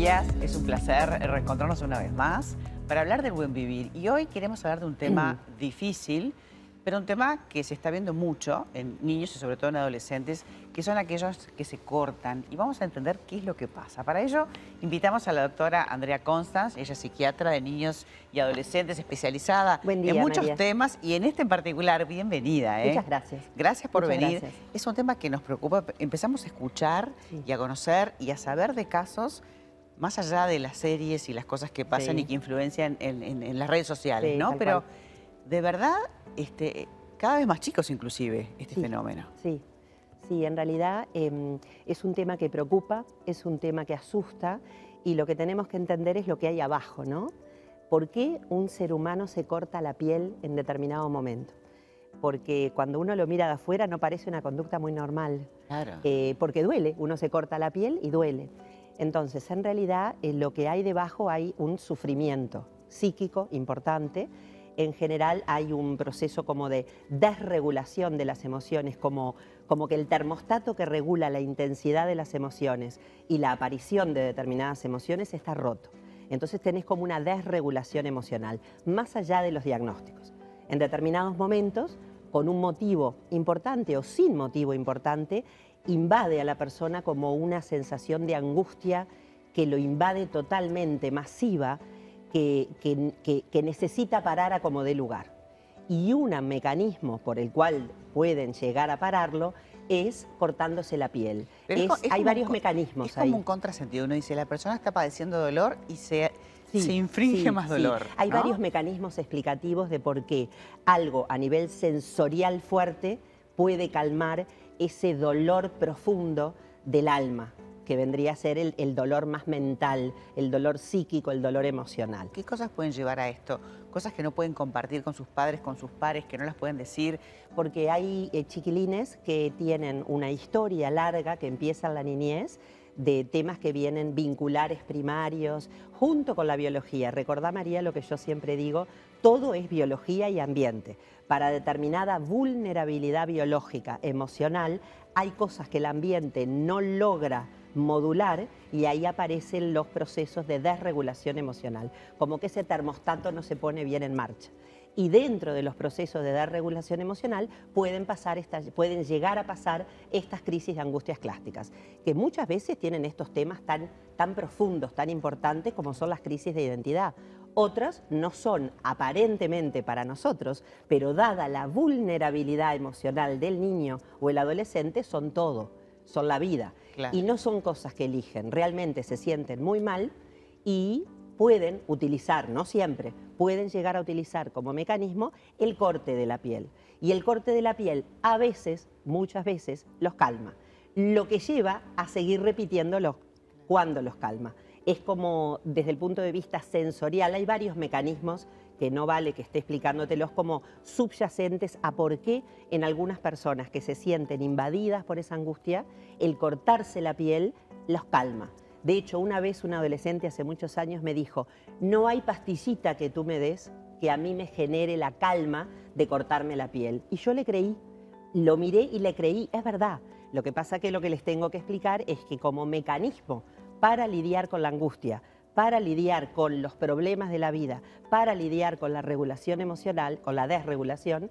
días, es un placer reencontrarnos una vez más para hablar del buen vivir. Y hoy queremos hablar de un tema difícil, pero un tema que se está viendo mucho en niños y sobre todo en adolescentes, que son aquellos que se cortan. Y vamos a entender qué es lo que pasa. Para ello, invitamos a la doctora Andrea Constance, ella es psiquiatra de niños y adolescentes, especializada Buen día, en muchos María. temas y en este en particular, bienvenida. ¿eh? Muchas gracias. Gracias por Muchas venir. gracias. Es un tema que nos preocupa. Empezamos a escuchar Sí. y a conocer y a saber de casos más allá de las series y las cosas que pasan Sí. y que influencian en, en- en las redes sociales, Sí, ¿no? Pero cual. de verdad, este, cada vez más chicos inclusive, este Sí. fenómeno. Sí, sí, en realidad em, es un tema que preocupa, es un tema que asusta y lo que tenemos que entender es lo que hay abajo, ¿no? ¿Por qué un ser humano se corta la piel en determinado momento? Porque cuando uno lo mira de afuera no parece una conducta muy normal, Claro. eh, porque duele, uno se corta la piel y duele. Entonces, en realidad, en lo que hay debajo hay un sufrimiento psíquico importante. En general hay un proceso como de desregulación de las emociones, como, como que el termostato que regula la intensidad de las emociones y la aparición de determinadas emociones está roto. Entonces tenés como una desregulación emocional, más allá de los diagnósticos. En determinados momentos, con un motivo importante o sin motivo importante, invade a la persona como una sensación de angustia que lo invade totalmente, masiva, que, que- que- que necesita parar a como dé lugar. Y un mecanismo por el cual pueden llegar a pararlo es cortándose la piel. Es Es- es hay varios un co- mecanismos Es como ahí. un contrasentido. Uno dice, la persona está padeciendo dolor y se, Sí, se infringe sí, más sí. dolor. Hay varios mecanismos explicativos de por qué algo a nivel sensorial fuerte puede calmar ese dolor profundo del alma, que vendría a ser el, el dolor más mental, el dolor psíquico, el dolor emocional. ¿Qué cosas pueden llevar a esto? Cosas que no pueden compartir con sus padres, con sus pares, que no las pueden decir. porque hay eh, chiquilines que tienen una historia larga que empieza en la niñez de temas que vienen vinculares primarios, junto con la biología. Recordá, María, lo que yo siempre digo, todo es biología y ambiente. Para determinada vulnerabilidad biológica, emocional, hay cosas que el ambiente no logra modular y ahí aparecen los procesos de desregulación emocional, como que ese termostato no se pone bien en marcha y dentro de los procesos de desregulación emocional pueden, pasar estas, pueden llegar a pasar estas crisis de angustias clásticas, que muchas veces tienen estos temas tan, tan profundos, tan importantes como son las crisis de identidad. Otras no son aparentemente para nosotros, pero dada la vulnerabilidad emocional del niño o el adolescente, son todo, son la vida. Claro. Y no son cosas que eligen, realmente se sienten muy mal y pueden utilizar, no siempre, pueden llegar a utilizar como mecanismo el corte de la piel. Y el corte de la piel a veces, muchas veces, los calma, lo que lleva a seguir repitiéndolo cuando los calma. Es como desde el punto de vista sensorial, hay varios mecanismos que no vale que esté explicándotelos como subyacentes a por qué en algunas personas que se sienten invadidas por esa angustia, el cortarse la piel los calma. De hecho, una vez un adolescente hace muchos años me dijo, no hay pastillita que tú me des que a mí me genere la calma de cortarme la piel. Y yo le creí, lo miré y le creí, es verdad. Lo que pasa que lo que les tengo que explicar es que como mecanismo para lidiar con la angustia, para lidiar con los problemas de la vida, para lidiar con la regulación emocional, con la desregulación,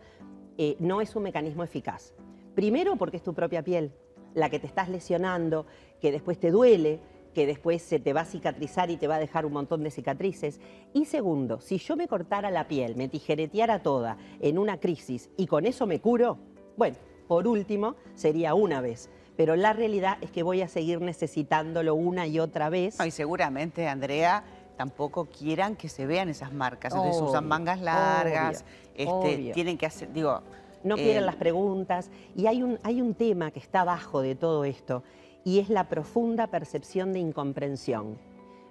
eh, no es un mecanismo eficaz. Primero porque es tu propia piel, la que te estás lesionando, que después te duele, que después se te va a cicatrizar y te va a dejar un montón de cicatrices. Y segundo, si yo me cortara la piel, me tijereteara toda en una crisis y con eso me curo, bueno, por último, sería una vez. Pero la realidad es que voy a seguir necesitándolo una y otra vez. No, y seguramente, Andrea, tampoco quieran que se vean esas marcas. Entonces usan Obvio, mangas largas, obvio, este, obvio. tienen que hacer, digo... no eh, quieren las preguntas. Y hay un, hay un tema que está abajo de todo esto y es la profunda percepción de incomprensión.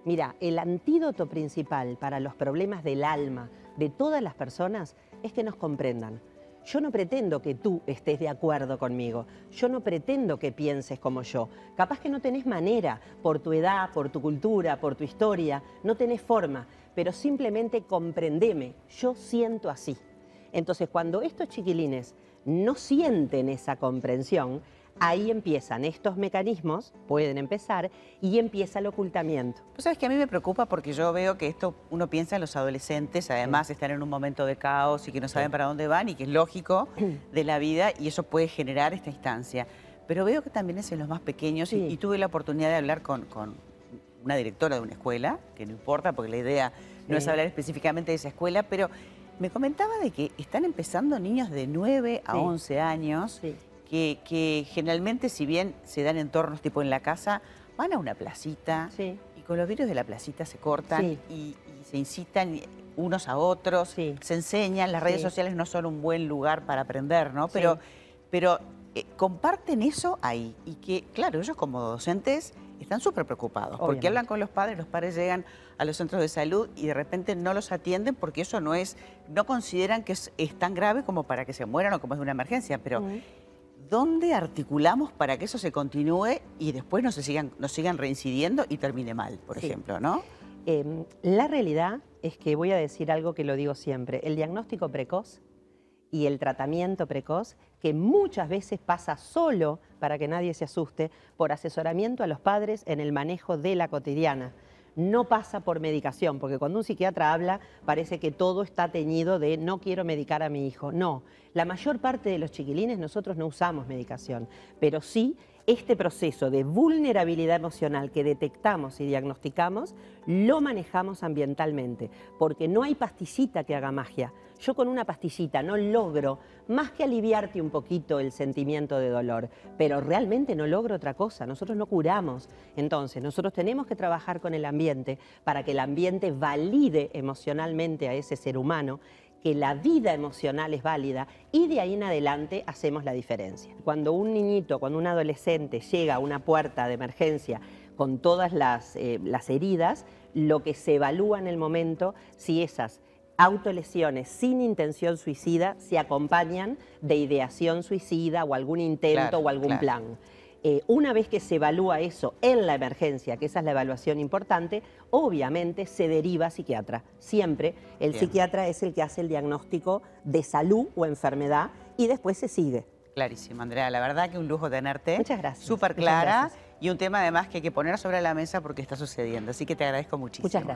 Mira, el antídoto principal para los problemas del alma de todas las personas es que nos comprendan. Yo no pretendo que tú estés de acuerdo conmigo, yo no pretendo que pienses como yo. Capaz que no tenés manera, por tu edad, por tu cultura, por tu historia, no tenés forma, pero simplemente comprendeme, yo siento así. Entonces, cuando estos chiquilines no sienten esa comprensión, ahí empiezan estos mecanismos, pueden empezar, y empieza el ocultamiento. Pues sabes que a mí me preocupa porque yo veo que esto uno piensa en los adolescentes, además están en un momento de caos y que no saben para dónde van y que es lógico de la vida y eso puede generar esta instancia. Pero veo que también es en los más pequeños y, tuve la oportunidad de hablar con, una directora de una escuela, que no importa porque la idea no es hablar específicamente de esa escuela, pero me comentaba de que están empezando niños de 9 a 11 años que, generalmente, si bien se dan entornos tipo en la casa, van a una placita y con los virus de la placita se cortan y, se incitan unos a otros, se enseñan, las redes sociales no son un buen lugar para aprender, ¿no? Pero, pero eh, comparten eso ahí y que, claro, ellos como docentes están súper preocupados porque hablan con los padres, los padres llegan a los centros de salud y de repente no los atienden porque eso no es, no consideran que es, tan grave como para que se mueran o como es una emergencia, pero ¿dónde articulamos para que eso se continúe y después no se sigan, no sigan reincidiendo y termine mal, por ejemplo, ¿no? Em, la realidad es que voy a decir algo que lo digo siempre, el diagnóstico precoz y el tratamiento precoz, que muchas veces pasa solo, para que nadie se asuste, por asesoramiento a los padres en el manejo de la cotidiana no pasa por medicación, porque cuando un psiquiatra habla parece que todo está teñido de no quiero medicar a mi hijo. No, la mayor parte de los chiquilines nosotros no usamos medicación, pero sí este proceso de vulnerabilidad emocional que detectamos y diagnosticamos, lo manejamos ambientalmente, porque no hay pastillita que haga magia. Yo con una pastillita no logro más que aliviarte un poquito el sentimiento de dolor, pero realmente no logro otra cosa, nosotros no curamos. Entonces, nosotros tenemos que trabajar con el ambiente para que el ambiente valide emocionalmente a ese ser humano que la vida emocional es válida y de ahí en adelante hacemos la diferencia. Cuando un niñito, cuando un adolescente llega a una puerta de emergencia con todas las, eh, las heridas, lo que se evalúa en el momento si esas autolesiones sin intención suicida se acompañan de ideación suicida o algún intento o algún plan. Eh, una vez que se evalúa eso en la emergencia, que esa es la evaluación importante, obviamente se deriva a psiquiatra. Siempre el psiquiatra es el que hace el diagnóstico de salud o enfermedad y después se sigue. Clarísimo, Andrea. La verdad que un lujo tenerte. Muchas gracias. Súper clara y un tema además que hay que poner sobre la mesa porque está sucediendo. Así que te agradezco muchísimo. Muchas gracias.